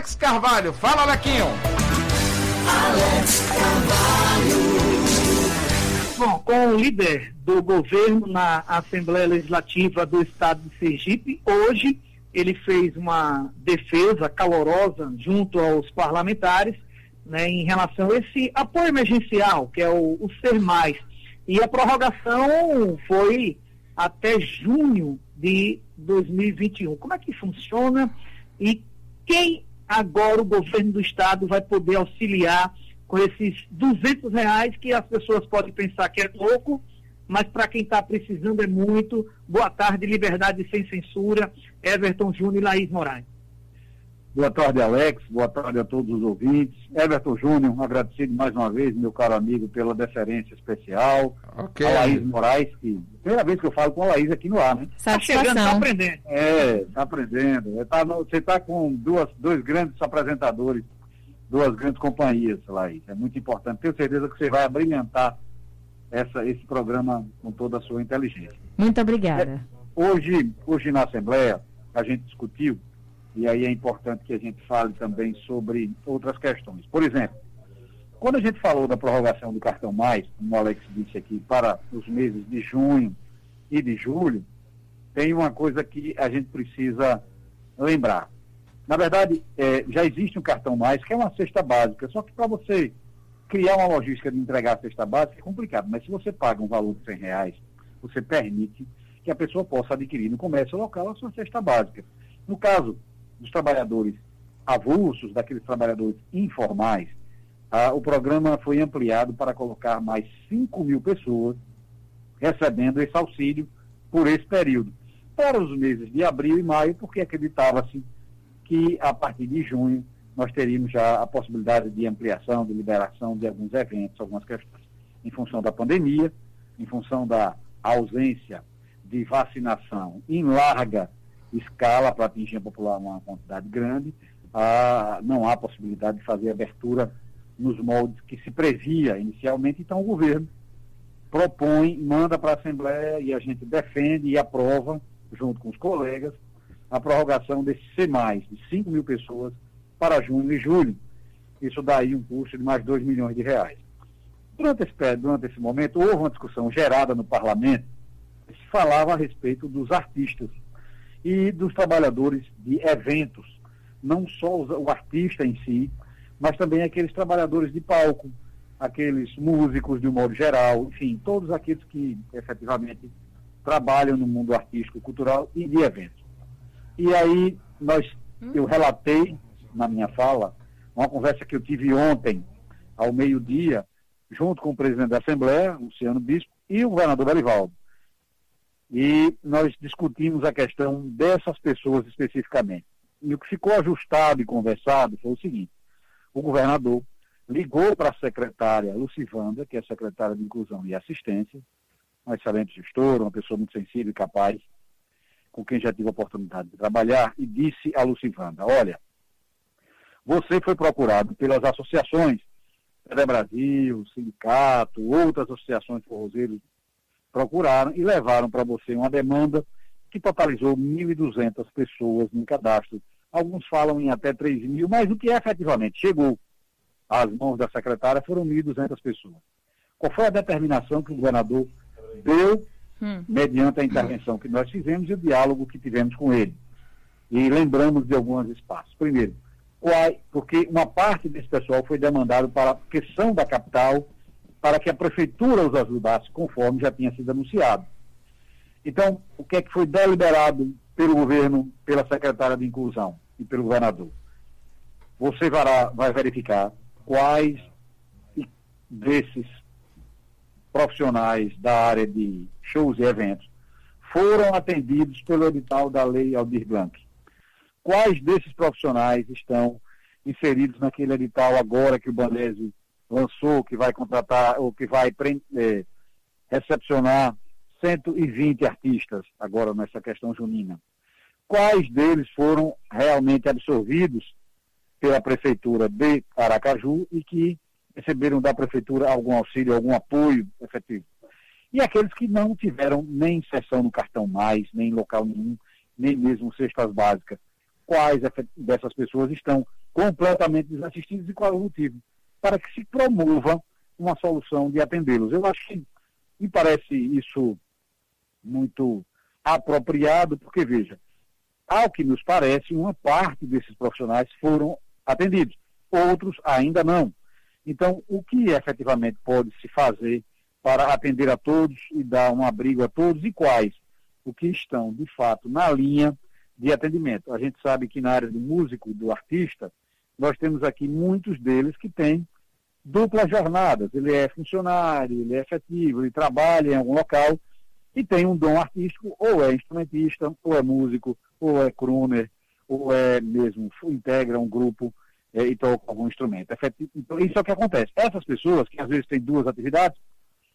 Alex Carvalho. Fala, Alequinho. Alex Carvalho. Bom, com o líder do governo na Assembleia Legislativa do Estado de Sergipe, hoje ele fez uma defesa calorosa junto aos parlamentares né, em relação a esse apoio emergencial, que é o, o Ser Mais. E a prorrogação foi até junho de 2021. Como é que funciona e quem agora o governo do estado vai poder auxiliar com esses 200 reais que as pessoas podem pensar que é pouco, mas para quem está precisando é muito. Boa tarde, Liberdade Sem Censura, Everton Júnior e Laís Moraes. Boa tarde, Alex. Boa tarde a todos os ouvintes. Everton Júnior, agradecido mais uma vez, meu caro amigo, pela deferência especial. Ok. A Laís Moraes, que primeira vez que eu falo com a Laís aqui no ar, né? Está chegando, está aprendendo. É, está aprendendo. Tá você está com duas, dois grandes apresentadores, duas grandes companhias, Laís. É muito importante. Tenho certeza que você vai abrilhantar essa, esse programa com toda a sua inteligência. Muito obrigada. É, hoje, hoje na Assembleia, a gente discutiu e aí é importante que a gente fale também sobre outras questões. Por exemplo, quando a gente falou da prorrogação do cartão mais, como o Alex disse aqui, para os meses de junho e de julho, tem uma coisa que a gente precisa lembrar. Na verdade, é, já existe um cartão mais, que é uma cesta básica, só que para você criar uma logística de entregar a cesta básica é complicado, mas se você paga um valor de 100 reais, você permite que a pessoa possa adquirir no comércio local a sua cesta básica. No caso dos trabalhadores avulsos, daqueles trabalhadores informais, ah, o programa foi ampliado para colocar mais 5 mil pessoas recebendo esse auxílio por esse período. Para os meses de abril e maio, porque acreditava-se que a partir de junho nós teríamos já a possibilidade de ampliação, de liberação de alguns eventos, algumas questões, em função da pandemia, em função da ausência de vacinação em larga escala para atingir a população uma quantidade grande, ah, não há possibilidade de fazer abertura nos moldes que se previa inicialmente, então o governo propõe, manda para a Assembleia e a gente defende e aprova, junto com os colegas, a prorrogação desse C+, de 5 mil pessoas para junho e julho. Isso daí um custo de mais 2 milhões de reais. Durante esse, durante esse momento, houve uma discussão gerada no parlamento que se falava a respeito dos artistas e dos trabalhadores de eventos, não só o artista em si, mas também aqueles trabalhadores de palco, aqueles músicos de um modo geral, enfim, todos aqueles que efetivamente trabalham no mundo artístico, cultural e de eventos. E aí nós, eu relatei na minha fala uma conversa que eu tive ontem ao meio-dia, junto com o presidente da Assembleia, Luciano Bispo, e o governador Belivaldo e nós discutimos a questão dessas pessoas especificamente. E o que ficou ajustado e conversado foi o seguinte: o governador ligou para a secretária Lucivanda, que é secretária de Inclusão e Assistência, uma excelente gestora, uma pessoa muito sensível e capaz, com quem já tive a oportunidade de trabalhar, e disse a Lucivanda: olha, você foi procurado pelas associações, Brasil, Sindicato, outras associações forrozeiros procuraram e levaram para você uma demanda que totalizou 1.200 pessoas no cadastro. Alguns falam em até 3 mil, mas o que efetivamente chegou às mãos da secretária foram 1.200 pessoas. Qual foi a determinação que o governador deu hum. mediante a intervenção que nós fizemos e o diálogo que tivemos com ele? E lembramos de alguns espaços. Primeiro, porque uma parte desse pessoal foi demandado para a questão da capital para que a prefeitura os ajudasse, conforme já tinha sido anunciado. Então, o que é que foi deliberado pelo governo, pela secretária de Inclusão e pelo governador? Você vai, vai verificar quais desses profissionais da área de shows e eventos foram atendidos pelo edital da Lei Aldir Blanc. Quais desses profissionais estão inseridos naquele edital agora que o Banese lançou que vai contratar ou que vai é, recepcionar 120 artistas agora nessa questão junina. Quais deles foram realmente absorvidos pela prefeitura de Aracaju e que receberam da prefeitura algum auxílio, algum apoio efetivo? E aqueles que não tiveram nem inserção no cartão mais, nem em local nenhum, nem mesmo cestas básicas. Quais dessas pessoas estão completamente desassistidos e qual é o motivo? Para que se promova uma solução de atendê-los. Eu acho que me parece isso muito apropriado, porque, veja, ao que nos parece, uma parte desses profissionais foram atendidos, outros ainda não. Então, o que efetivamente pode se fazer para atender a todos e dar um abrigo a todos e quais? O que estão, de fato, na linha de atendimento. A gente sabe que na área do músico, do artista, nós temos aqui muitos deles que têm duplas jornadas. Ele é funcionário, ele é efetivo, ele trabalha em algum local e tem um dom artístico, ou é instrumentista, ou é músico, ou é crooner, ou é mesmo, integra um grupo é, e toca algum instrumento. Então, isso é o que acontece. Essas pessoas, que às vezes têm duas atividades,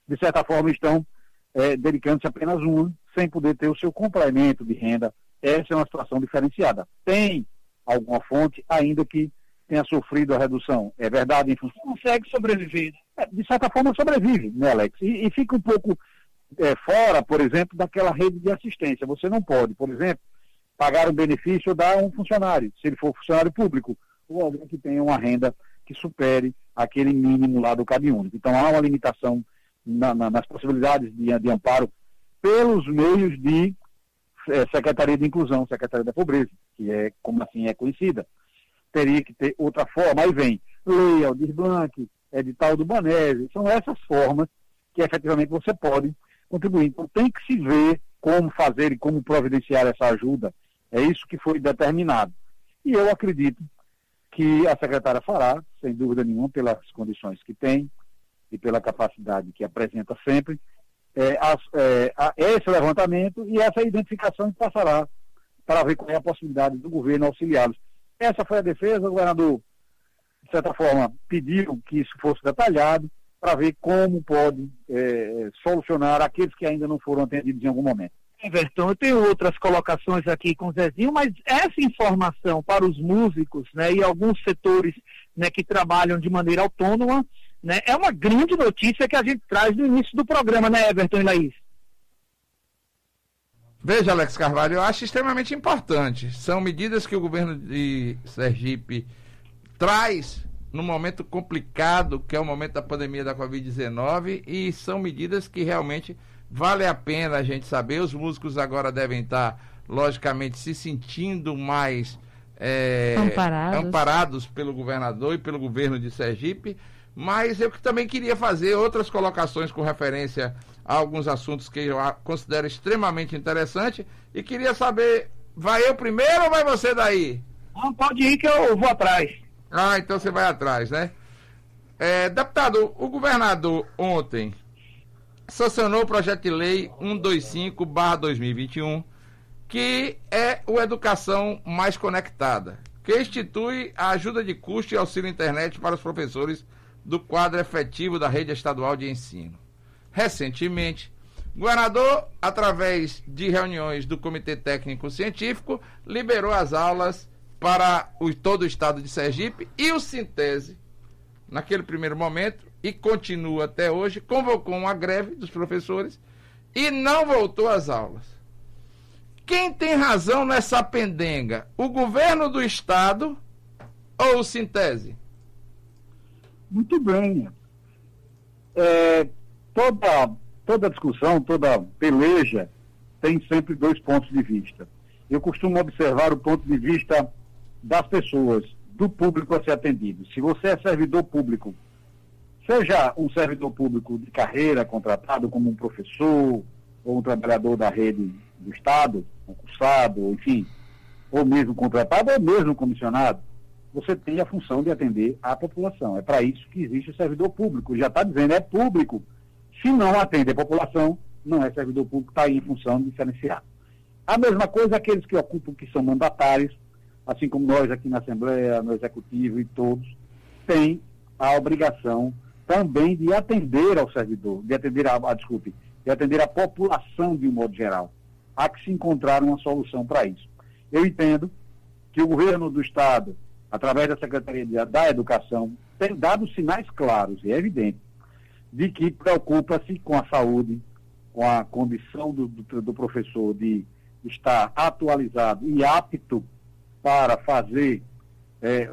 de certa forma estão é, dedicando-se apenas uma, sem poder ter o seu complemento de renda. Essa é uma situação diferenciada. Tem alguma fonte, ainda que tenha sofrido a redução. É verdade, em função. Consegue sobreviver. É, de certa forma, sobrevive, né, Alex? E, e fica um pouco é, fora, por exemplo, daquela rede de assistência. Você não pode, por exemplo, pagar um benefício ou dar a um funcionário, se ele for funcionário público, ou alguém que tenha uma renda que supere aquele mínimo lá do CAD único. Então há uma limitação na, na, nas possibilidades de, de, amparo pelos meios de é, Secretaria de Inclusão, Secretaria da Pobreza, que é como assim é conhecida teria que ter outra forma. Aí vem lei, Aldir Blanc, edital do Banese. São essas formas que efetivamente você pode contribuir. Então tem que se ver como fazer e como providenciar essa ajuda. É isso que foi determinado. E eu acredito que a secretária fará, sem dúvida nenhuma, pelas condições que tem e pela capacidade que apresenta sempre, é, é, a, esse levantamento e essa identificação que passará para ver qual é a possibilidade do governo auxiliá-los. Essa foi a defesa, o governador, de certa forma, pediu que isso fosse detalhado para ver como pode é, solucionar aqueles que ainda não foram atendidos em algum momento. Everton, eu tenho outras colocações aqui com o Zezinho, mas essa informação para os músicos né, e alguns setores né, que trabalham de maneira autônoma né, é uma grande notícia que a gente traz no início do programa, né, Everton e Laís? Veja, Alex Carvalho, eu acho extremamente importante. São medidas que o governo de Sergipe traz num momento complicado, que é o momento da pandemia da Covid-19, e são medidas que realmente vale a pena a gente saber. Os músicos agora devem estar, logicamente, se sentindo mais é, amparados. amparados pelo governador e pelo governo de Sergipe. Mas eu também queria fazer outras colocações com referência alguns assuntos que eu considero extremamente interessante e queria saber, vai eu primeiro ou vai você daí? Não, pode ir que eu vou atrás. Ah, então você vai atrás, né? É, deputado, o governador ontem sancionou o projeto de lei 125-2021, que é o Educação Mais Conectada, que institui a ajuda de custo e auxílio internet para os professores do quadro efetivo da rede estadual de ensino recentemente. Governador, através de reuniões do Comitê Técnico Científico, liberou as aulas para o, todo o estado de Sergipe e o Sintese, naquele primeiro momento, e continua até hoje, convocou uma greve dos professores e não voltou às aulas. Quem tem razão nessa pendenga? O governo do estado ou o Sintese? Muito bem. É, toda, toda discussão, toda peleja tem sempre dois pontos de vista. Eu costumo observar o ponto de vista das pessoas, do público a ser atendido. Se você é servidor público, seja um servidor público de carreira contratado como um professor ou um trabalhador da rede do Estado, concursado, enfim, ou mesmo contratado ou mesmo comissionado, você tem a função de atender a população. É para isso que existe o servidor público. Já está dizendo, é público. Se não atende a população, não é servidor público, está aí em função de diferenciar. A mesma coisa aqueles que ocupam, que são mandatários, assim como nós aqui na Assembleia, no Executivo e todos, têm a obrigação também de atender ao servidor, de atender a, a desculpe, de atender a população de um modo geral. Há que se encontrar uma solução para isso. Eu entendo que o governo do Estado, através da Secretaria da Educação, tem dado sinais claros e é evidente de que preocupa-se com a saúde, com a condição do, do, do, professor de estar atualizado e apto para fazer é,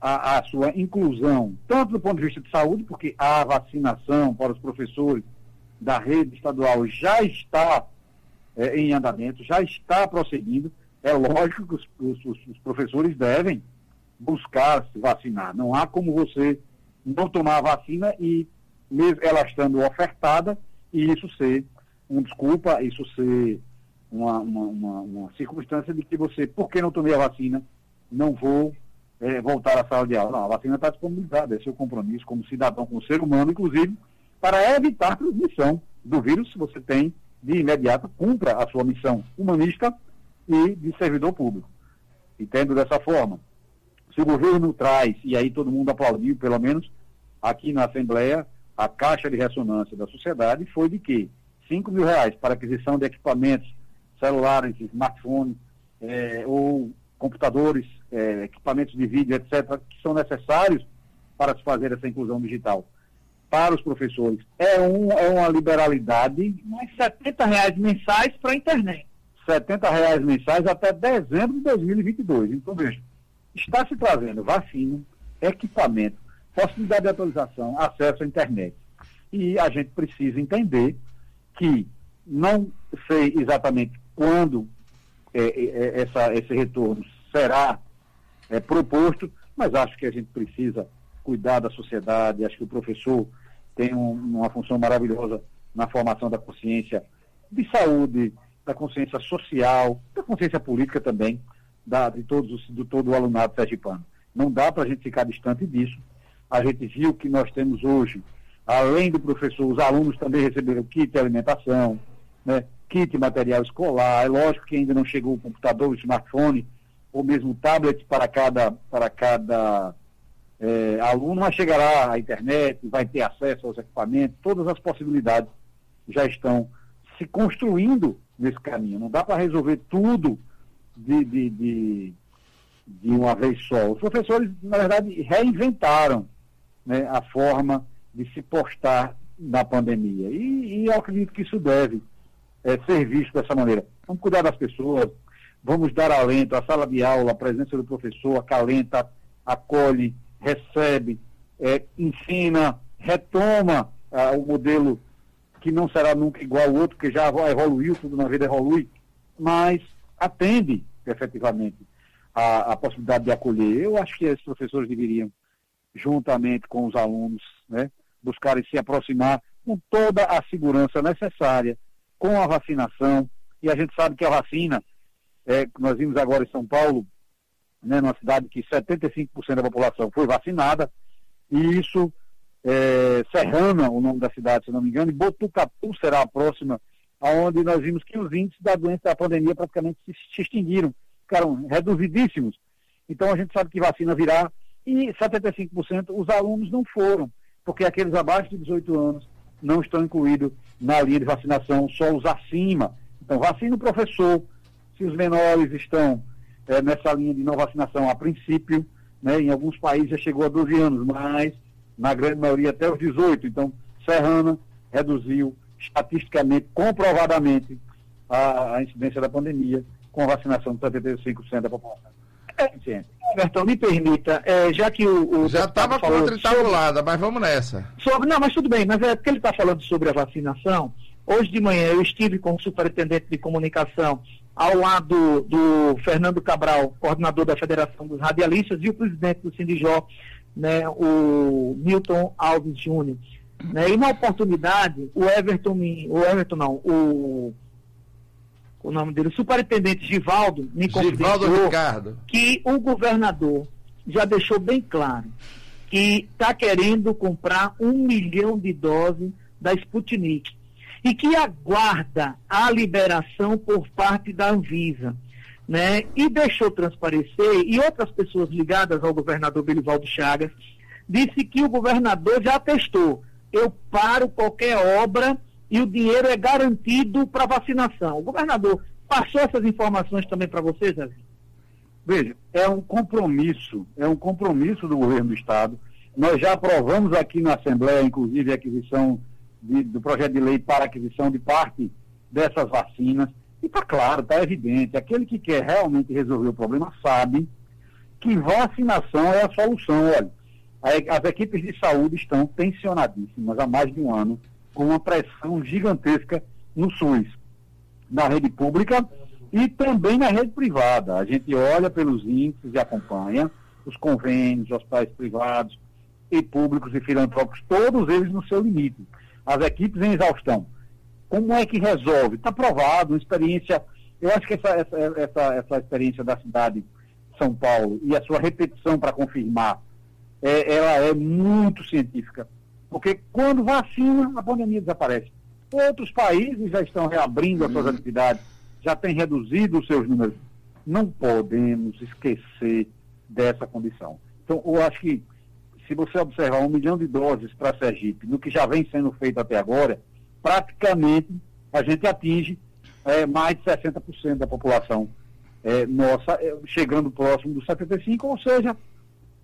a, a, sua inclusão, tanto do ponto de vista de saúde, porque a vacinação para os professores da rede estadual já está é, em andamento, já está prosseguindo. É lógico que os, os, os professores devem buscar se vacinar. Não há como você não tomar a vacina e, mesmo ela estando ofertada, e isso ser um desculpa, isso ser uma, uma, uma, uma circunstância de que você, por que não tomei a vacina, não vou é, voltar à sala de aula. Não, a vacina está disponibilizada, é seu compromisso como cidadão, como ser humano, inclusive, para evitar a transmissão do vírus, se você tem, de imediato, cumpra a sua missão humanista e de servidor público. Entendo dessa forma. Se o governo traz, e aí todo mundo aplaudiu, pelo menos aqui na Assembleia, a caixa de ressonância da sociedade foi de que 5 mil reais para aquisição de equipamentos celulares, smartphones é, ou computadores, é, equipamentos de vídeo, etc., que são necessários para se fazer essa inclusão digital para os professores. É, um, é uma liberalidade. Mas 70 reais mensais para a internet. 70 reais mensais até dezembro de 2022. Então, veja, está se trazendo vacina, equipamento, possibilidade de atualização, acesso à internet. E a gente precisa entender que não sei exatamente quando é, é, é, essa, esse retorno será é, proposto, mas acho que a gente precisa cuidar da sociedade, acho que o professor tem um, uma função maravilhosa na formação da consciência de saúde, da consciência social, da consciência política também, da, de, todos os, de todo o alunado sergipano. Não dá para a gente ficar distante disso. A gente viu que nós temos hoje, além do professor, os alunos também receberam kit de alimentação, né, kit material escolar. É lógico que ainda não chegou o computador, o smartphone, ou mesmo tablet para cada, para cada é, aluno, mas chegará à internet, vai ter acesso aos equipamentos, todas as possibilidades já estão se construindo nesse caminho. Não dá para resolver tudo de, de, de, de, uma vez só. Os professores, na verdade, reinventaram né, a forma de se postar na pandemia. E, e eu acredito que isso deve é, ser visto dessa maneira. Vamos cuidar das pessoas, vamos dar alento, a sala de aula, a presença do professor, acalenta, acolhe, recebe, é, ensina, retoma ah, o modelo que não será nunca igual ao outro, que já evoluiu, tudo na vida evolui, mas atende efetivamente a, a possibilidade de acolher. Eu acho que esses professores deveriam, juntamente com os alunos, né, buscarem se aproximar com toda a segurança necessária, com a vacinação, e a gente sabe que a vacina, é, nós vimos agora em São Paulo, né, numa cidade que 75% da população foi vacinada, e isso, é, Serrana, o nome da cidade, se não me engano, e Botucatu será a próxima, onde nós vimos que os índices da doença da pandemia praticamente se, se extinguiram, ficaram reduzidíssimos. Então a gente sabe que vacina virá, e 75% os alunos não foram, porque aqueles abaixo de 18 anos não estão incluídos na linha de vacinação, só os acima. Então, vacina o professor, se os menores estão é, nessa linha de não vacinação a princípio, né, em alguns países já chegou a 12 anos, mas na grande maioria até os 18. Então, Serrana reduziu estatisticamente, comprovadamente, a, a incidência da pandemia com a vacinação de 75% da população. É, Bertão, me permita, é, já que o. o já estava contra mas vamos nessa. Sobre, não, mas tudo bem, mas é porque ele está falando sobre a vacinação. Hoje de manhã eu estive com o superintendente de comunicação ao lado do Fernando Cabral, coordenador da Federação dos Radialistas, e o presidente do Sindijó, né, o Milton Alves Júnior. Né, e na oportunidade, o Everton, o Everton não, o, o nome dele, o superintendente Givaldo, me confidenciou que o governador já deixou bem claro que está querendo comprar um milhão de doses da Sputnik e que aguarda a liberação por parte da Anvisa. Né? E deixou transparecer, e outras pessoas ligadas ao governador Belivaldo Chagas, disse que o governador já testou. Eu paro qualquer obra e o dinheiro é garantido para vacinação. O governador passou essas informações também para vocês, Zé? Veja, é um compromisso, é um compromisso do governo do Estado. Nós já aprovamos aqui na Assembleia, inclusive, a aquisição de, do projeto de lei para aquisição de parte dessas vacinas. E está claro, está evidente, aquele que quer realmente resolver o problema sabe que vacinação é a solução. Olha, as equipes de saúde estão tensionadíssimas há mais de um ano, com uma pressão gigantesca no SUS, na rede pública e também na rede privada. A gente olha pelos índices e acompanha os convênios, hospitais privados e públicos e filantrópicos, todos eles no seu limite. As equipes em exaustão. Como é que resolve? Está provado, uma experiência. Eu acho que essa, essa, essa, essa experiência da cidade de São Paulo e a sua repetição para confirmar, é, ela é muito científica. Porque quando vacina, a pandemia desaparece. Outros países já estão reabrindo as suas uhum. atividades, já têm reduzido os seus números. Não podemos esquecer dessa condição. Então, eu acho que se você observar um milhão de doses para Sergipe, no que já vem sendo feito até agora, praticamente a gente atinge é, mais de 60% da população é, nossa, é, chegando próximo dos 75%, ou seja,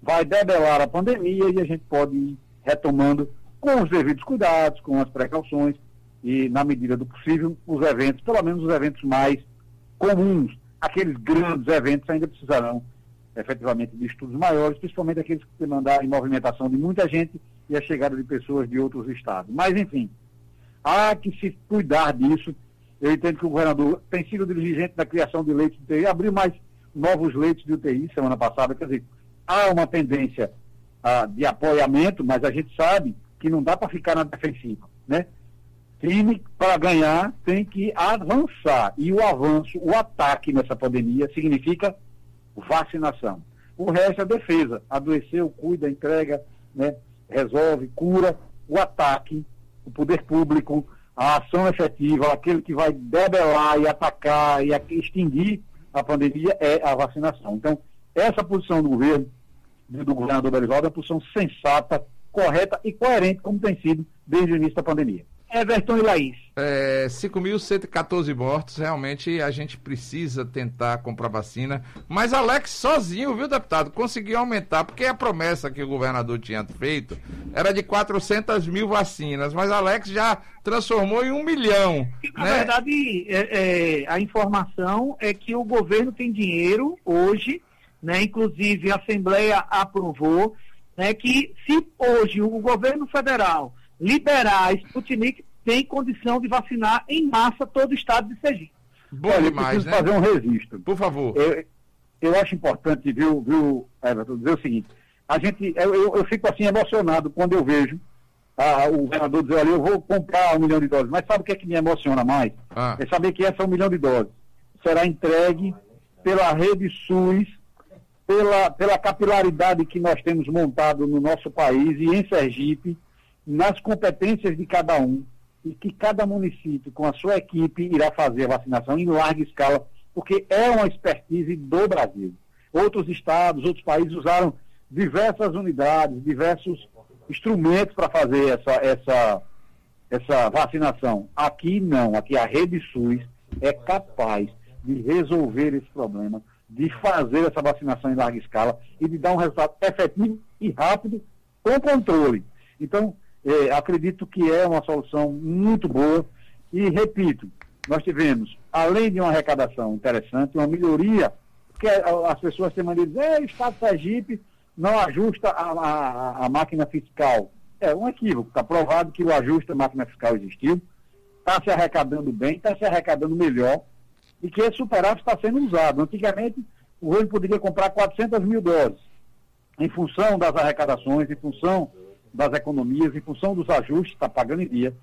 vai debelar a pandemia e a gente pode ir retomando com os devidos cuidados, com as precauções e, na medida do possível, os eventos, pelo menos os eventos mais comuns. Aqueles grandes eventos ainda precisarão efetivamente de estudos maiores, principalmente aqueles que demandarem movimentação de muita gente e a chegada de pessoas de outros estados. Mas, enfim, há que se cuidar disso. Eu entendo que o governador tem sido diligente na criação de leitos de UTI, abriu mais novos leitos de UTI semana passada, quer dizer, há uma tendência ah, de apoiamento, mas a gente sabe que não dá para ficar na defensiva, né? Time, para ganhar, tem que avançar. E o avanço, o ataque nessa pandemia significa vacinação. O resto é defesa. Adoeceu, cuida, entrega, né, resolve, cura. O ataque, o poder público, a ação efetiva, aquele que vai debelar e atacar e extinguir a pandemia é a vacinação. Então, essa posição do governo, do governador Belivaldo, é uma posição sensata, correta e coerente, como tem sido desde o início da pandemia. Everton e Laís. É, 5.114 mortos, realmente a gente precisa tentar comprar vacina. Mas Alex sozinho, viu, deputado, conseguiu aumentar, porque a promessa que o governador tinha feito era de 400 mil vacinas, mas Alex já transformou em um milhão. Na né? verdade, é, é, a informação é que o governo tem dinheiro hoje, né, inclusive a Assembleia aprovou, né, que se hoje o governo federal liberar a Sputnik, tem condição de vacinar em massa todo o estado de Sergipe. Bom Olha, demais, eu preciso né? fazer um registro. Por favor. Eu, eu acho importante, viu, viu Everton, dizer o seguinte. A gente, eu, eu, eu fico assim emocionado quando eu vejo a, o governador dizer, olha, eu vou comprar um milhão de doses. Mas sabe o que é que me emociona mais? Ah. É saber que essa um milhão de doses será entregue pela rede SUS, pela, pela capilaridade que nós temos montado no nosso país e em Sergipe, nas competências de cada um e que cada município, com a sua equipe, irá fazer a vacinação em larga escala, porque é uma expertise do Brasil. Outros estados, outros países usaram diversas unidades, diversos instrumentos para fazer essa, essa, essa vacinação. Aqui não, aqui a rede SUS é capaz de resolver esse problema, de fazer essa vacinação em larga escala e de dar um resultado efetivo e rápido com controle. Então, é, acredito que é uma solução muito boa. E, repito, nós tivemos, além de uma arrecadação interessante, uma melhoria, porque as pessoas têm maneira de dizer, o Estado Sergipe não ajusta a, a, a máquina fiscal. É um equívoco, está provado que o ajuste da máquina fiscal existiu, está se arrecadando bem, está se arrecadando melhor, e que esse superávit está sendo usado. Antigamente, o governo poderia comprar 400 mil doses, em função das arrecadações, em função das economias, em função dos ajustes, está pagando em dia,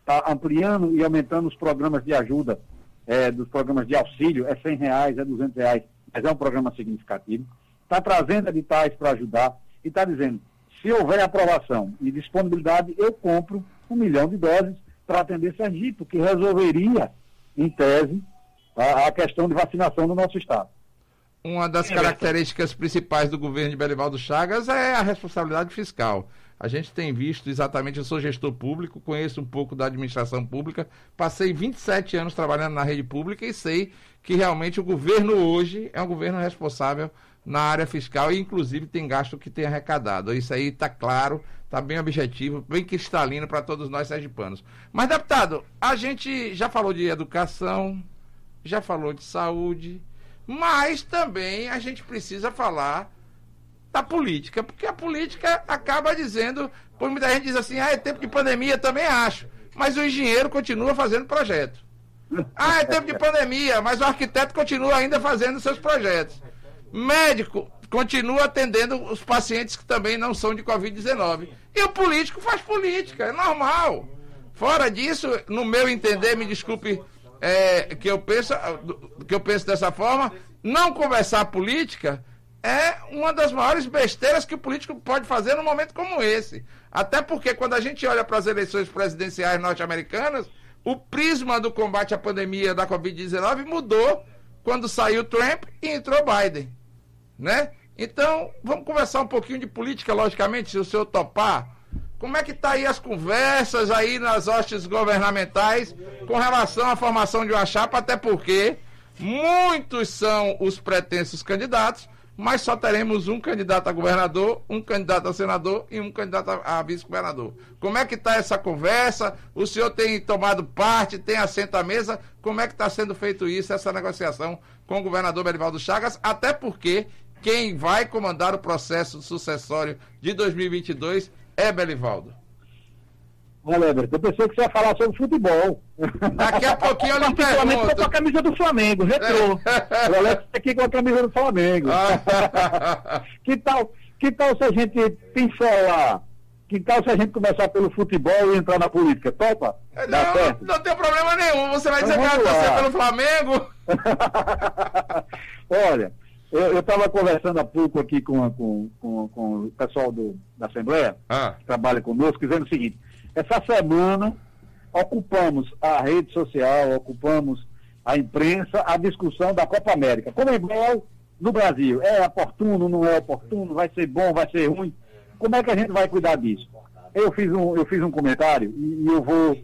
está ampliando e aumentando os programas de ajuda, é, dos programas de auxílio, é 100 reais, é 200 reais, mas é um programa significativo, está trazendo editais para ajudar e está dizendo, se houver aprovação e disponibilidade, eu compro um milhão de doses para atender Sergipe, que resolveria, em tese, a, a questão de vacinação no nosso estado. Uma das características principais do governo de Belivaldo Chagas é a responsabilidade fiscal. A gente tem visto exatamente, eu sou gestor público, conheço um pouco da administração pública, passei 27 anos trabalhando na rede pública e sei que realmente o governo hoje é um governo responsável na área fiscal e inclusive tem gasto que tem arrecadado. Isso aí está claro, está bem objetivo, bem cristalino para todos nós sergipanos. Mas, deputado, a gente já falou de educação, já falou de saúde, mas também a gente precisa falar da política, porque a política acaba dizendo, por muita gente diz assim, ah, é tempo de pandemia, também acho, mas o engenheiro continua fazendo projeto. Ah, é tempo de pandemia, mas o arquiteto continua ainda fazendo seus projetos. Médico continua atendendo os pacientes que também não são de Covid-19. E o político faz política, é normal. Fora disso, no meu entender, me desculpe é, que, eu penso, que eu penso dessa forma, não conversar política é uma das maiores besteiras que o político pode fazer num momento como esse. Até porque quando a gente olha para as eleições presidenciais norte-americanas, o prisma do combate à pandemia da Covid-19 mudou quando saiu Trump e entrou Biden. Né? Então, vamos conversar um pouquinho de política, logicamente, se o senhor topar. Como é que está aí as conversas aí nas hostes governamentais com relação à formação de uma chapa, até porque muitos são os pretensos candidatos, mas só teremos um candidato a governador, um candidato a senador e um candidato a, vice-governador. Como é que está essa conversa? O senhor tem tomado parte, tem assento à mesa? Como é que está sendo feito isso, essa negociação com o governador Berivaldo Chagas? Até porque quem vai comandar o processo sucessório de 2022 é Belivaldo. Olha, Everton, eu pensei que você ia falar sobre futebol. Daqui a pouquinho eu lhe pergunto. com a camisa do Flamengo, retrô. É. O Alex tá aqui com a camisa do Flamengo. que, tal, que tal se a gente pincelar? Que tal se a gente começar pelo futebol e entrar na política? Topa? Não, não tem problema nenhum. Você vai dizer então, que vai torcer pelo Flamengo? Olha, eu estava conversando há pouco aqui com, com, com, com o pessoal do, da Assembleia, ah. que trabalha conosco, dizendo o seguinte: essa semana ocupamos a rede social, ocupamos a imprensa, a discussão da Copa América. Como é igual no Brasil? É oportuno, não é oportuno? Vai ser bom, vai ser ruim? Como é que a gente vai cuidar disso? Eu fiz um, eu fiz um comentário e, e eu vou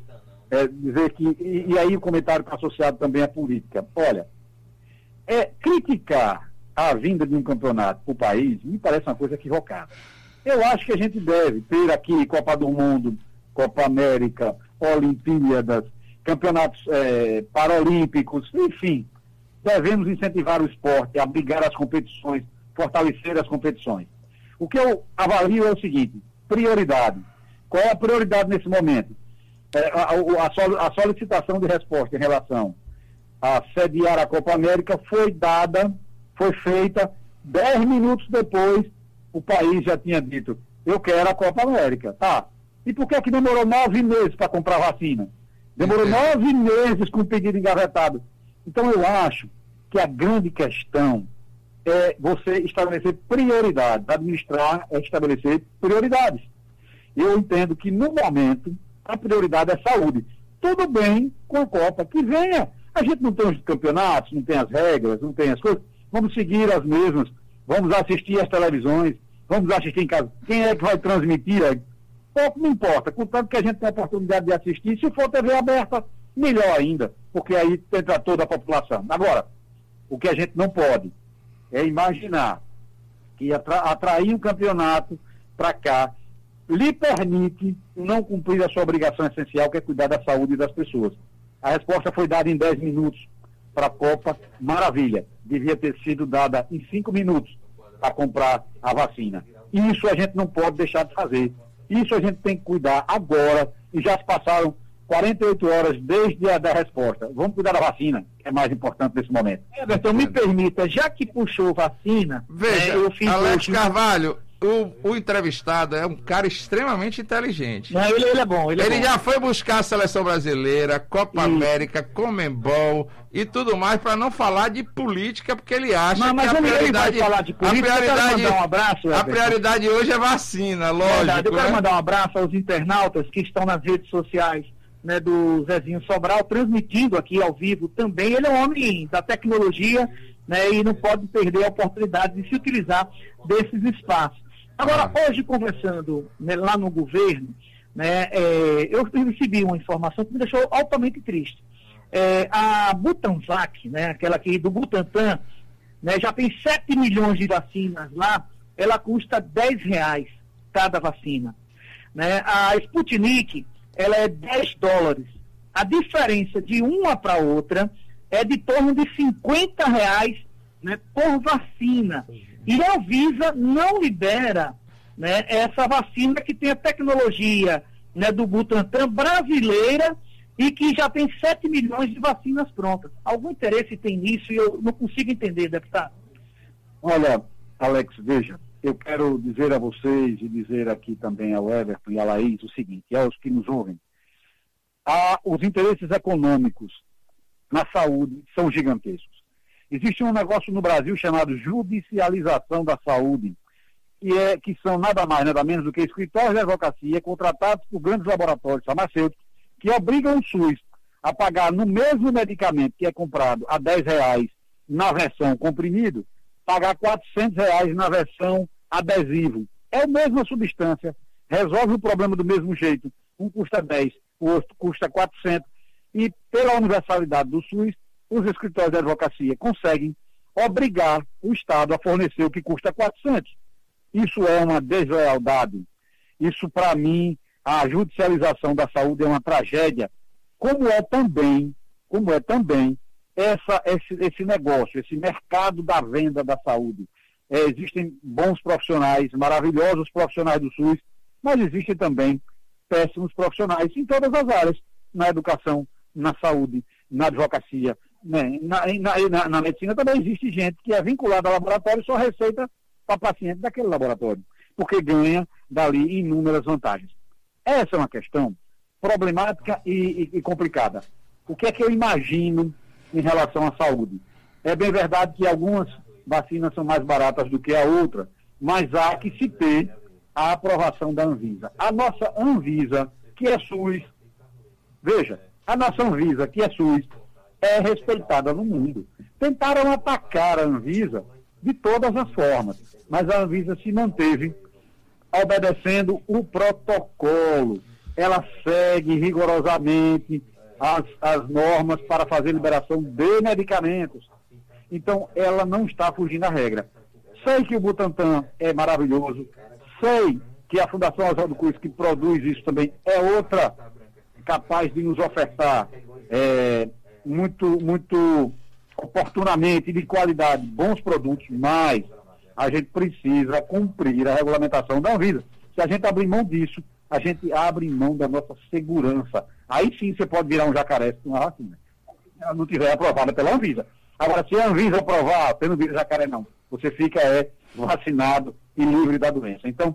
é, dizer que. E, e aí o comentário está associado também à política. Olha, é criticar a vinda de um campeonato para o país me parece uma coisa equivocada. Eu acho que a gente deve ter aqui Copa do Mundo, Copa América, Olimpíadas, campeonatos é, paralímpicos, enfim, devemos incentivar o esporte, abrigar as competições, fortalecer as competições. O que eu avalio é o seguinte: prioridade. Qual é a prioridade nesse momento? É, a, a, a solicitação de resposta em relação a sediar a Copa América foi dada foi feita. Dez minutos depois, o país já tinha dito: eu quero a Copa América. Tá. E por que, que demorou nove meses para comprar vacina? Demorou nove meses com o pedido engavetado. Então, eu acho que a grande questão é você estabelecer prioridades. Administrar é estabelecer prioridades. Eu entendo que, no momento, a prioridade é saúde. Tudo bem com a Copa, que venha. A gente não tem os campeonatos, não tem as regras, não tem as coisas vamos seguir as mesmas, vamos assistir as televisões, vamos assistir em casa. Quem é que vai transmitir? Pouco não importa, contanto que a gente tem a oportunidade de assistir. Se for TV aberta, melhor ainda, porque aí entra toda a população. Agora, o que a gente não pode é imaginar que atra atrair um campeonato para cá lhe permite não cumprir a sua obrigação essencial, que é cuidar da saúde das pessoas. A resposta foi dada em 10 minutos para a Copa, maravilha. Devia ter sido dada em cinco minutos para comprar a vacina. Isso a gente não pode deixar de fazer. Isso a gente tem que cuidar agora. E já se passaram 48 horas desde a da resposta. Vamos cuidar da vacina, que é mais importante nesse momento. Everton, me permita, já que puxou vacina, Veja, é, eu fiz Alex hoje... Carvalho, o, o, entrevistado é um cara extremamente inteligente. Não, ele, ele, é bom. Ele, é ele bom. já foi buscar a seleção brasileira, Copa Isso. América, Comembol e tudo mais para não falar de política, porque ele acha mas, mas que a prioridade, falar de política, a prioridade, um abraço, a prioridade hoje é vacina, lógico. Verdade, eu quero né? mandar um abraço aos internautas que estão nas redes sociais. Né, do Zezinho Sobral, transmitindo aqui ao vivo também. Ele é um homem da tecnologia né, e não pode perder a oportunidade de se utilizar desses espaços. Agora, ah. hoje, conversando né, lá no governo, né, é, eu recebi uma informação que me deixou altamente triste. É, a Butanvac, né, aquela aqui do Butantan, né, já tem 7 milhões de vacinas lá, ela custa 10 reais cada vacina. Né? A Sputnik, ela é 10 dólares. A diferença de uma para outra é de torno de 50 reais né, por vacina. E a Anvisa não libera né, essa vacina que tem a tecnologia né, do Butantan brasileira e que já tem 7 milhões de vacinas prontas. Algum interesse tem nisso e eu não consigo entender, deputado? Olha, Alex, veja, eu quero dizer a vocês e dizer aqui também ao Everton e à Laís o seguinte, aos que nos ouvem. Há, os interesses econômicos na saúde são gigantescos. Existe um negócio no Brasil chamado judicialização da saúde, que, é, que são nada mais, nada menos do que escritórios de advocacia contratados por grandes laboratórios farmacêuticos que obrigam o SUS a pagar no mesmo medicamento que é comprado a 10 reais na versão comprimido, pagar 400 reais na versão adesivo. É a mesma substância, resolve o problema do mesmo jeito. Um custa 10, o outro custa 400. E pela universalidade do SUS, os escritórios de advocacia conseguem obrigar o Estado a fornecer o que custa 400. Isso é uma deslealdade. Isso, para mim, a judicialização da saúde é uma tragédia, como é também, como é também essa, esse, esse negócio, esse mercado da venda da saúde. É, existem bons profissionais, maravilhosos profissionais do SUS, mas existem também péssimos profissionais em todas as áreas, na educação, na saúde, na advocacia, né? na, na, na, na, medicina também existe gente que é vinculada ao laboratório e só receita para paciente daquele laboratório, porque ganha dali inúmeras vantagens. Essa é uma questão problemática e, e, e complicada. O que é que eu imagino em relação à saúde? É bem verdade que algumas vacinas são mais baratas do que a outra, mas há que se ter a aprovação da Anvisa. A nossa Anvisa, que é SUS, veja, a nossa Anvisa, que é SUS, é respeitada no mundo. Tentaram atacar a Anvisa de todas as formas, mas a Anvisa se manteve obedecendo o protocolo. Ela segue rigorosamente as, as normas para fazer liberação de medicamentos. Então, ela não está fugindo da regra. Sei que o Butantan é maravilhoso, sei que a Fundação Oswaldo Cruz, que produz isso também, é outra capaz de nos ofertar é, muito, muito oportunamente de qualidade bons produtos, mas a gente precisa cumprir a regulamentação da Anvisa. Se a gente abrir mão disso, a gente abre mão da nossa segurança. Aí sim você pode virar um jacaré com uma vacina. Se ela não tiver aprovada pela Anvisa. Agora, se a Anvisa aprovar, você não vira jacaré, não. Você fica é, vacinado e livre da doença. Então,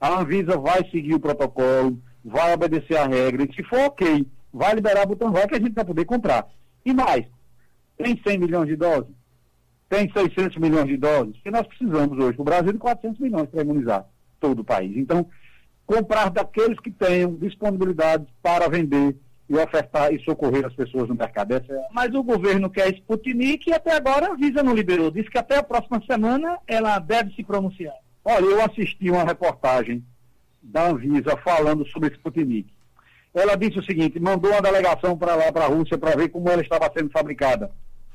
a Anvisa vai seguir o protocolo, vai obedecer a regra, e se for ok, vai liberar a Butanvac que a gente vai poder comprar. E mais, tem 100 milhões de doses? Tem 600 milhões de doses? Que nós precisamos hoje, o Brasil, de 400 milhões para imunizar todo o país. Então, comprar daqueles que tenham disponibilidade para vender e ofertar e socorrer as pessoas no mercado. É... Mas o governo quer Sputnik e até agora a Visa não liberou. Diz que até a próxima semana ela deve se pronunciar. Olha, eu assisti uma reportagem da Anvisa falando sobre Sputnik ela disse o seguinte: mandou uma delegação para lá, para a Rússia, para ver como ela estava sendo fabricada.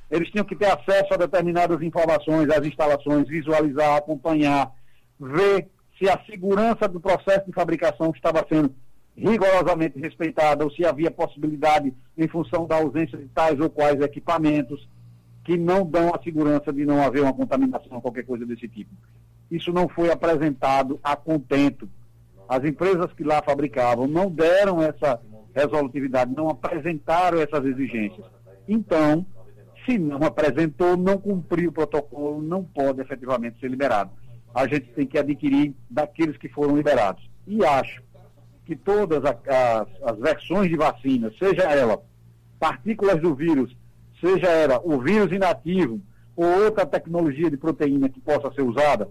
Eles tinham que ter acesso a determinadas informações, às instalações, visualizar, acompanhar, ver se a segurança do processo de fabricação estava sendo rigorosamente respeitada ou se havia possibilidade, em função da ausência de tais ou quais equipamentos, que não dão a segurança de não haver uma contaminação, qualquer coisa desse tipo. Isso não foi apresentado a contento as empresas que lá fabricavam não deram essa resolutividade, não apresentaram essas exigências. Então, se não apresentou, não cumpriu o protocolo, não pode efetivamente ser liberado. A gente tem que adquirir daqueles que foram liberados. E acho que todas as, as versões de vacina, seja ela partículas do vírus, seja ela o vírus inativo ou outra tecnologia de proteína que possa ser usada,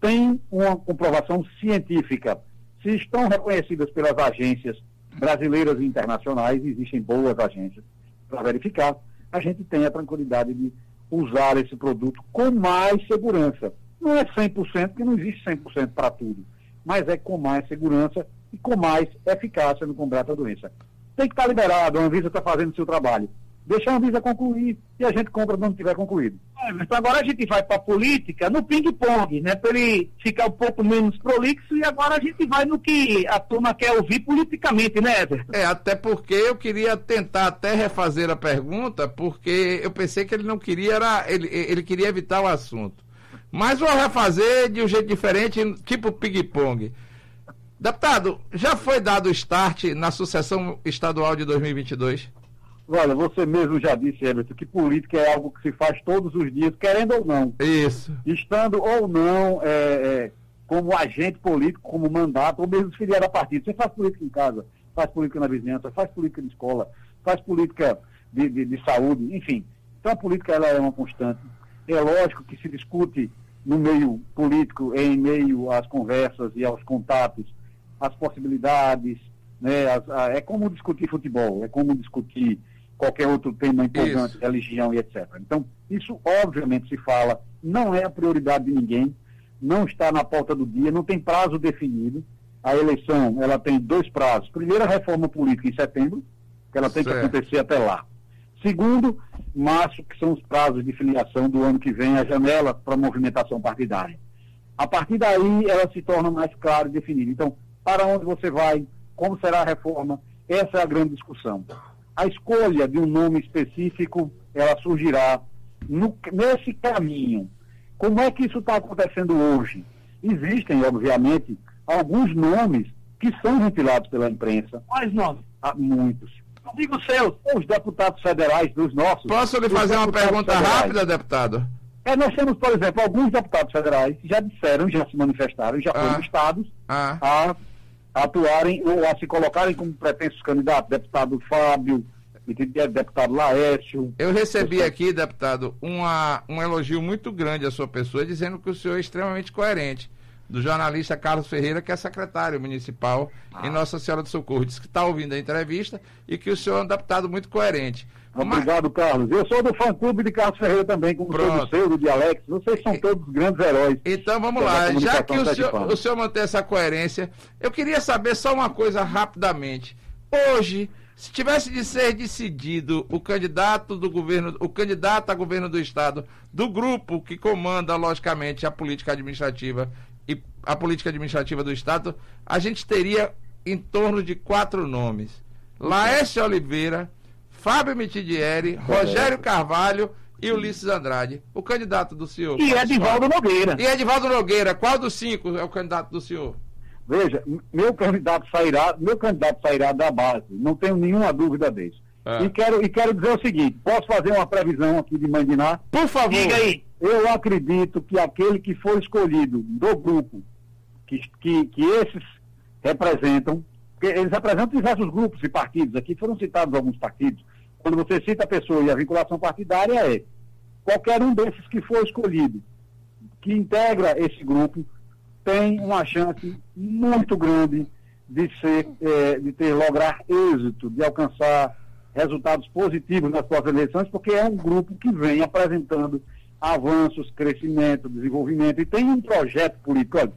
tem uma comprovação científica se estão reconhecidas pelas agências brasileiras e internacionais, existem boas agências para verificar, a gente tem a tranquilidade de usar esse produto com mais segurança. Não é 100%, porque não existe 100% para tudo, mas é com mais segurança e com mais eficácia no combate à doença. Tem que estar liberado, a Anvisa está fazendo o seu trabalho deixa a Anvisa concluir e a gente compra quando tiver concluído. É, mas agora a gente vai para a política no ping-pong, né? Para ele ficar um pouco menos prolixo e agora a gente vai no que a turma quer ouvir politicamente, né, Everton? É, até porque eu queria tentar até refazer a pergunta, porque eu pensei que ele não queria, era, ele, ele queria evitar o assunto. Mas vou refazer de um jeito diferente, tipo ping-pong. Deputado, já foi dado o start na sucessão estadual de 2022? Olha, você mesmo já disse, Everton, que política é algo que se faz todos os dias, querendo ou não. Isso. Estando ou não é, é, como agente político, como mandato, ou mesmo filiado a partido. Você faz política em casa, faz política na vizinhança, faz política na escola, faz política de, de, de saúde, enfim. Então a política ela é uma constante. É lógico que se discute no meio político, em meio às conversas e aos contatos, as possibilidades, né? As, a, é como discutir futebol, é como discutir qualquer outro tema importante, isso. religião e etc. Então, isso obviamente se fala, não é a prioridade de ninguém, não está na pauta do dia, não tem prazo definido. A eleição, ela tem dois prazos. Primeiro, a reforma política em setembro, que ela tem certo. que acontecer até lá. Segundo, março, que são os prazos de filiação do ano que vem, a janela para movimentação partidária. A partir daí, ela se torna mais clara e definida. Então, para onde você vai, como será a reforma, essa é a grande discussão. A escolha de um nome específico, ela surgirá no, nesse caminho. Como é que isso está acontecendo hoje? Existem, obviamente, alguns nomes que são ventilados pela imprensa. Quais nomes? Há muitos. Não digo seus. Os deputados federais dos nossos. Posso lhe fazer uma pergunta federais. rápida, deputado? É, nós temos, por exemplo, alguns deputados federais que já disseram, já se manifestaram, já foram ah. estados ah. a atuarem ou a se colocarem como pretensos candidatos, deputado Fábio, deputado Laércio. Eu recebi aqui, deputado, uma, um elogio muito grande à sua pessoa, dizendo que o senhor é extremamente coerente. Do jornalista Carlos Ferreira, que é secretário municipal ah. em Nossa Senhora do Socorro. Diz que está ouvindo a entrevista e que o senhor é um deputado muito coerente. Obrigado, Carlos. Eu sou do fã-clube de Carlos Ferreira também, como Pronto. sou do seu, do Dialex. Vocês são todos grandes heróis. Então vamos lá. Já que o senhor, o senhor mantém essa coerência, eu queria saber só uma coisa rapidamente. Hoje, se tivesse de ser decidido o candidato do governo, o candidato a governo do estado, do grupo que comanda, logicamente, a política administrativa e a política administrativa do estado, a gente teria em torno de quatro nomes. Laércio Oliveira, Fábio Mitidieri, Rogério Carvalho e Ulisses Andrade. O candidato do senhor. E Edivaldo Nogueira. E Edivaldo Nogueira, qual dos cinco é o candidato do senhor? Veja, meu candidato sairá, meu candidato sairá da base, não tenho nenhuma dúvida disso. É. E, quero, e quero dizer o seguinte: posso fazer uma previsão aqui de Mandiná? Por favor. Diga aí. Eu acredito que aquele que for escolhido do grupo que, que, que esses representam, eles representam diversos grupos e partidos, aqui foram citados alguns partidos, quando você cita a pessoa e a vinculação partidária é qualquer um desses que for escolhido, que integra esse grupo, tem uma chance muito grande de ser, é, de ter lograr êxito, de alcançar resultados positivos nas próximas eleições, porque é um grupo que vem apresentando avanços, crescimento, desenvolvimento e tem um projeto político. Olha,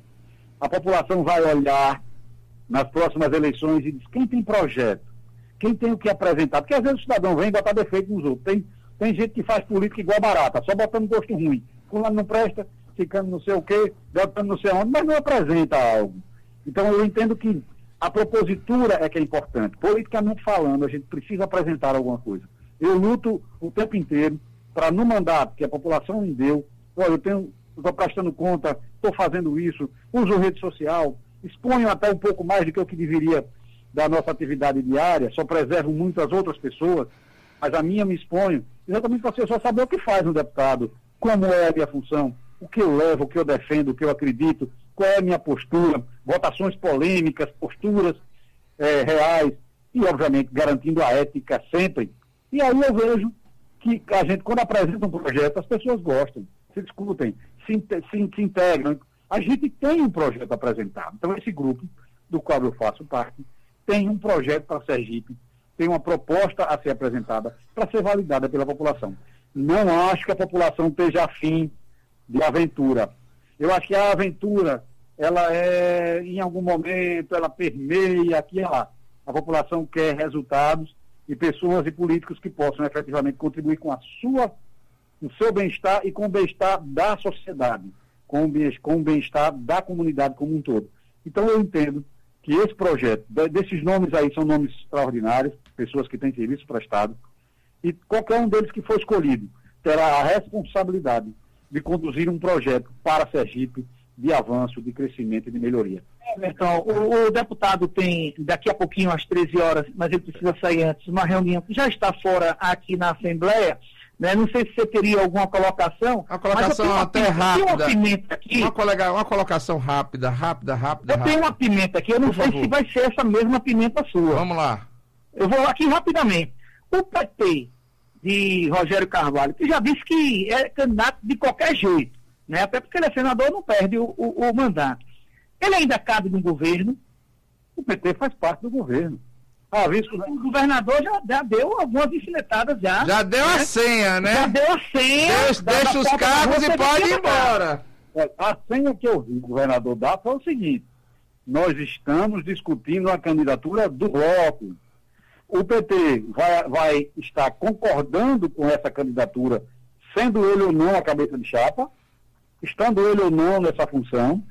a população vai olhar nas próximas eleições e diz quem tem projeto, quem tem o que apresentar. Porque às vezes o cidadão vem botar defeito nos outros. Tem, tem gente que faz política igual barata, só botando gosto ruim. Fulano não presta, ficando não sei o quê, botando não sei onde, mas não apresenta algo. Então eu entendo que a propositura é que é importante. Politicamente falando, a gente precisa apresentar alguma coisa. Eu luto o tempo inteiro para, no mandato que a população me deu, olha, eu tenho, estou prestando conta, estou fazendo isso, uso rede social, exponho até um pouco mais do que o que deveria da nossa atividade diária, só preservo muitas outras pessoas, mas a minha me exponho exatamente para você só saber o que faz um deputado, como é a minha função, o que eu levo, o que eu defendo, o que eu acredito, qual é a minha postura, votações polêmicas, posturas é, reais e, obviamente, garantindo a ética sempre. E aí eu vejo que a gente, quando apresenta um projeto, as pessoas gostam, se discutem, se, se, se integram. A gente tem um projeto apresentado. Então, esse grupo, do qual eu faço parte, tem um projeto para Sergipe, tem uma proposta a ser apresentada para ser validada pela população. Não acho que a população esteja afim de aventura. Eu acho que a aventura, ela é, em algum momento, ela permeia aqui e lá. A população quer resultados e pessoas e políticos que possam efetivamente contribuir com a sua, o seu bem-estar e com o bem-estar da sociedade, com o bem-estar da comunidade como um todo. Então eu entendo que esse projeto, desses nomes aí são nomes extraordinários, pessoas que têm serviço prestado, e qualquer um deles que for escolhido terá a responsabilidade de conduzir um projeto para Sergipe de avanço, de crescimento e de melhoria. Então, o, o, deputado tem daqui a pouquinho, às 13 horas, mas ele precisa sair antes, uma reunião que já está fora aqui na Assembleia. Né? Não sei se você teria alguma colocação. Uma colocação até rápida. Uma pimenta aqui. Uma, colega, uma colocação rápida, rápida, rápida. Eu rápida. tenho uma pimenta aqui, eu não Por sei favor. se vai ser essa mesma pimenta sua. Vamos lá. Eu vou aqui rapidamente. O PT de Rogério Carvalho, que já disse que é candidato de qualquer jeito, né? até porque ele é senador, não perde o, o, o mandato. Ele ainda cabe no governo. O PT faz parte do governo. Ah, visto, o governador já, já deu algumas ensinetadas já. Já deu né? a senha, né? Já deu a senha. Deixa, deixa os cargos e pode ir embora. É, a senha que eu vi o governador dar foi o seguinte: nós estamos discutindo a candidatura do bloco. O PT vai, vai estar concordando com essa candidatura, sendo ele ou não a cabeça de chapa, estando ele ou não nessa função.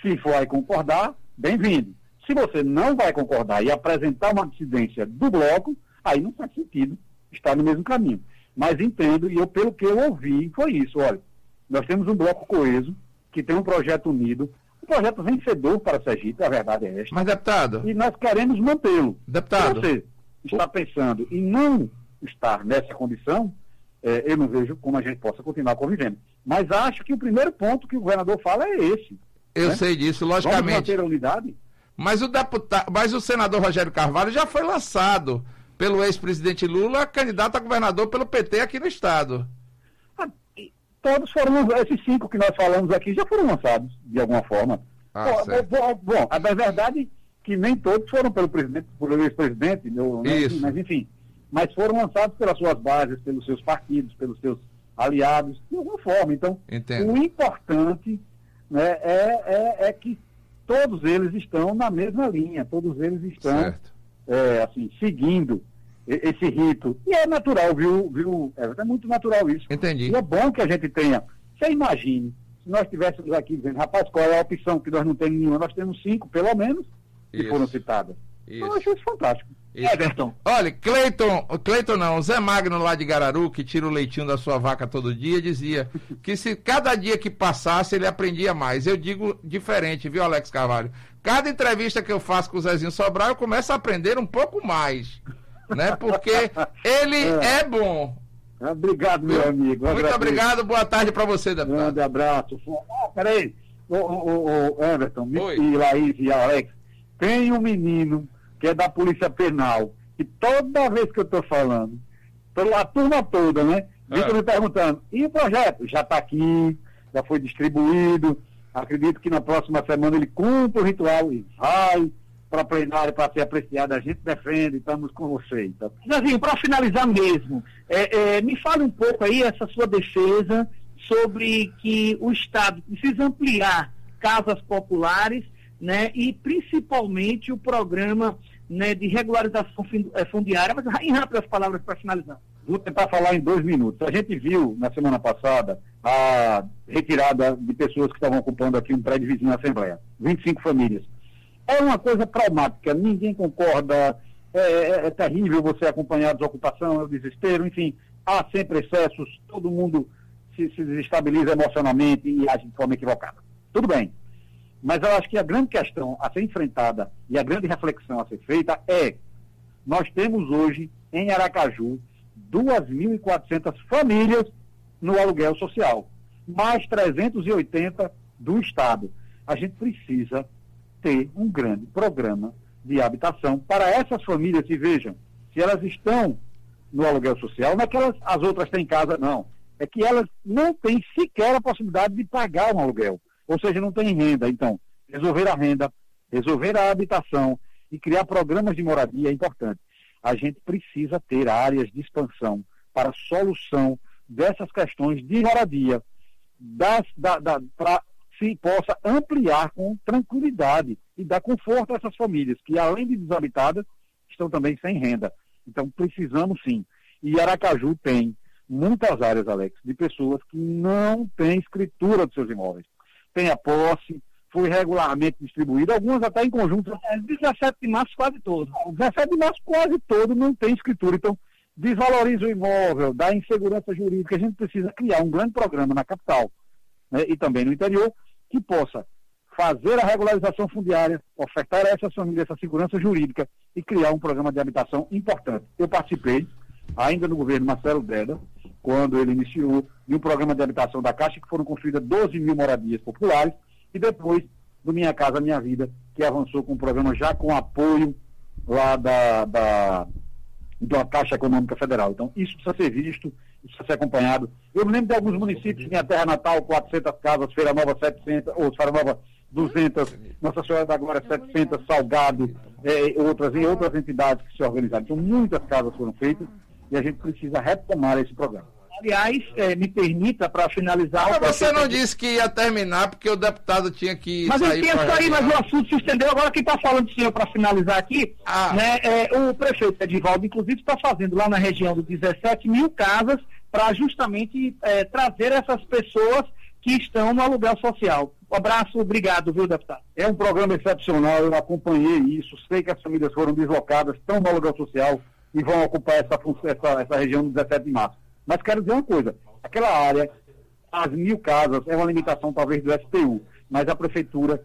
Se vai concordar, bem-vindo. Se você não vai concordar e apresentar uma dissidência do bloco, aí não faz sentido estar no mesmo caminho. Mas entendo, e eu, pelo que eu ouvi, foi isso. Olha, nós temos um bloco coeso, que tem um projeto unido, um projeto vencedor para Sergipe, a verdade é esta. Mas, deputado. E nós queremos mantê-lo. Deputado. Se você está pensando em não estar nessa condição, é, eu não vejo como a gente possa continuar convivendo. Mas acho que o primeiro ponto que o governador fala é esse. Eu né? sei disso, logicamente. Vamos manter a unidade? Mas o, deputado, mas o senador Rogério Carvalho já foi lançado pelo ex-presidente Lula, candidato a governador pelo PT aqui no estado. Ah, todos foram, esses cinco que nós falamos aqui já foram lançados, de alguma forma. Ah, bom, bom, a verdade é que nem todos foram pelo presidente, pelo ex-presidente, né, mas enfim. Mas foram lançados pelas suas bases, pelos seus partidos, pelos seus aliados, de alguma forma. Então, Entendo. o importante né, é, é, é que todos eles estão na mesma linha, todos eles estão é, assim, seguindo esse rito. E é natural, viu, viu? É, muito natural isso. Entendi. E é bom que a gente tenha. Você imagine, se nós estivéssemos aqui dizendo, rapaz, qual é a opção que nós não temos nenhuma? Nós temos cinco, pelo menos, que isso. foram citadas. Isso. Eu acho isso fantástico. Isso. Everton. Olha, Cleiton, Cleiton não, Zé Magno lá de Gararu, que tira o leitinho da sua vaca todo dia, dizia que se cada dia que passasse ele aprendia mais. Eu digo diferente, viu, Alex Carvalho? Cada entrevista que eu faço com o Zezinho Sobral, eu começo a aprender um pouco mais. Né? Porque ele é, é bom. Obrigado, meu amigo. Muito agradeço. obrigado, boa tarde para você, deputado. Grande abraço. Ah, peraí, o, o, o Everton, Oi. e Laís e Alex, tem um menino que é da Polícia Penal, e toda vez que eu estou falando, a turma toda, né? Fica ah. me perguntando, e o projeto? Já está aqui, já foi distribuído, acredito que na próxima semana ele cumpre o ritual e vai para plenário para ser apreciado, a gente defende, estamos com você. Então. Zezinho, para finalizar mesmo, é, é, me fale um pouco aí essa sua defesa sobre que o Estado precisa ampliar casas populares, né, e principalmente o programa né, de regularização eh, fundiária, mas em rápidas palavras para finalizar. Vou tentar falar em dois minutos. A gente viu na semana passada a retirada de pessoas que estavam ocupando aqui um prédio vizinho na Assembleia. 25 famílias. É uma coisa traumática, ninguém concorda, é, é, é terrível você acompanhar a desocupação, é o desespero, enfim, há sempre excessos, todo mundo se, se desestabiliza emocionalmente e age de forma equivocada. Tudo bem. Mas eu acho que a grande questão a ser enfrentada e a grande reflexão a ser feita é: nós temos hoje em Aracaju 2.400 famílias no aluguel social, mais 380 do Estado. A gente precisa ter um grande programa de habitação para essas famílias e vejam, se elas estão no aluguel social, não é que elas, as outras têm casa, não. É que elas não têm sequer a possibilidade de pagar um aluguel ou seja, não tem renda. Então, resolver a renda, resolver a habitação e criar programas de moradia é importante. A gente precisa ter áreas de expansão para solução dessas questões de moradia, da, para se possa ampliar com tranquilidade e dar conforto a essas famílias, que além de desabitadas, estão também sem renda. Então, precisamos sim. E Aracaju tem muitas áreas, Alex, de pessoas que não têm escritura dos seus imóveis tem a posse, foi regularmente distribuído, algumas até em conjunto. É, 17 de março quase todo. 17 de março quase todo não tem escritura. Então, desvaloriza o imóvel, dá insegurança jurídica. A gente precisa criar um grande programa na capital né, e também no interior que possa fazer a regularização fundiária, ofertar a essas famílias essa segurança jurídica e criar um programa de habitação importante. Eu participei, ainda no governo Marcelo Deda, quando ele iniciou, de um programa de habitação da Caixa, que foram construídas 12 mil moradias populares, e depois do Minha Casa Minha Vida, que avançou com um programa já com apoio lá da, da, da Caixa Econômica Federal. Então, isso precisa ser visto, isso precisa ser acompanhado. Eu me lembro de alguns municípios, minha terra natal, 400 casas, Feira Nova 700, ou Feira Nova 200, Nossa Senhora da Glória 700, Salgado, é, outras, em outras entidades que se organizaram. Então, muitas casas foram feitas e a gente precisa retomar esse programa. Aliás, é, me permita para finalizar. Mas você não disse que ia terminar porque o deputado tinha que. Mas eu tinha sair, mas o assunto se estendeu. Agora quem está falando, senhor, para finalizar aqui, ah. né, é, o prefeito Edivaldo, inclusive, está fazendo lá na região de 17 mil casas para justamente é, trazer essas pessoas que estão no aluguel social. Um abraço, obrigado, viu, deputado? É um programa excepcional, eu acompanhei isso, sei que as famílias foram deslocadas, estão no aluguel social e vão ocupar essa, essa, essa região no 17 de março. Mas quero dizer uma coisa, aquela área, as mil casas, é uma limitação talvez do STU, mas a prefeitura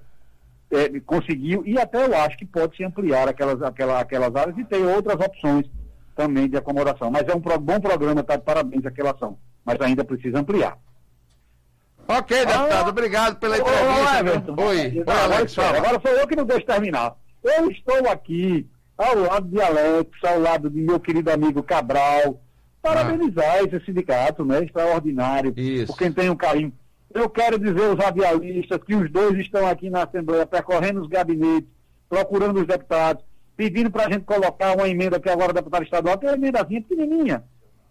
é, conseguiu, e até eu acho que pode se ampliar aquelas, aquela, aquelas áreas e tem outras opções também de acomodação. Mas é um pro, bom programa, tá de parabéns aquela ação, mas ainda precisa ampliar. Ok, deputado, ah, obrigado pela entrevista. Oi, oi, Oi Alex, agora sou eu que não deixo terminar. Eu estou aqui ao lado de Alex, ao lado de meu querido amigo Cabral, parabenizar ah. esse sindicato, né? Extraordinário, Isso. por quem tem um carinho. Eu quero dizer aos radialistas que os dois estão aqui na Assembleia, percorrendo os gabinetes, procurando os deputados, pedindo para a gente colocar uma emenda que agora o deputado estadual tem uma emendazinha pequenininha,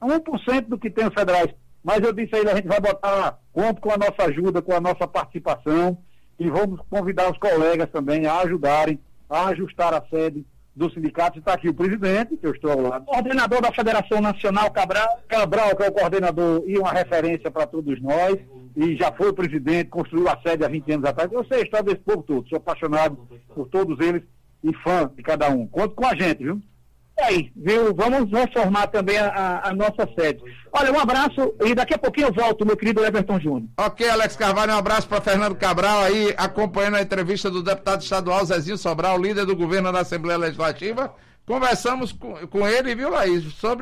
1% do que tem os federais. Mas eu disse aí, a gente vai botar, conto com a nossa ajuda, com a nossa participação, e vamos convidar os colegas também a ajudarem a ajustar a sede do sindicato. Está aqui o presidente, que eu estou ao lado. Coordenador da Federação Nacional, Cabral. Cabral, que é o coordenador e uma referência para todos nós. E já foi presidente, construiu a sede há 20 anos atrás. Sei a história desse povo todo. Sou apaixonado por todos eles e fã de cada um. Conto com a gente, viu? Aí, viu? Vamos reformar também a, a, nossa sede. Olha, um abraço e daqui a pouquinho eu volto, meu querido Everton Júnior. Ok, Alex Carvalho, um abraço para Fernando Cabral aí, acompanhando a entrevista do deputado estadual Zezinho Sobral, líder do governo da Assembleia Legislativa. Conversamos com, com ele, viu, Laís, sobre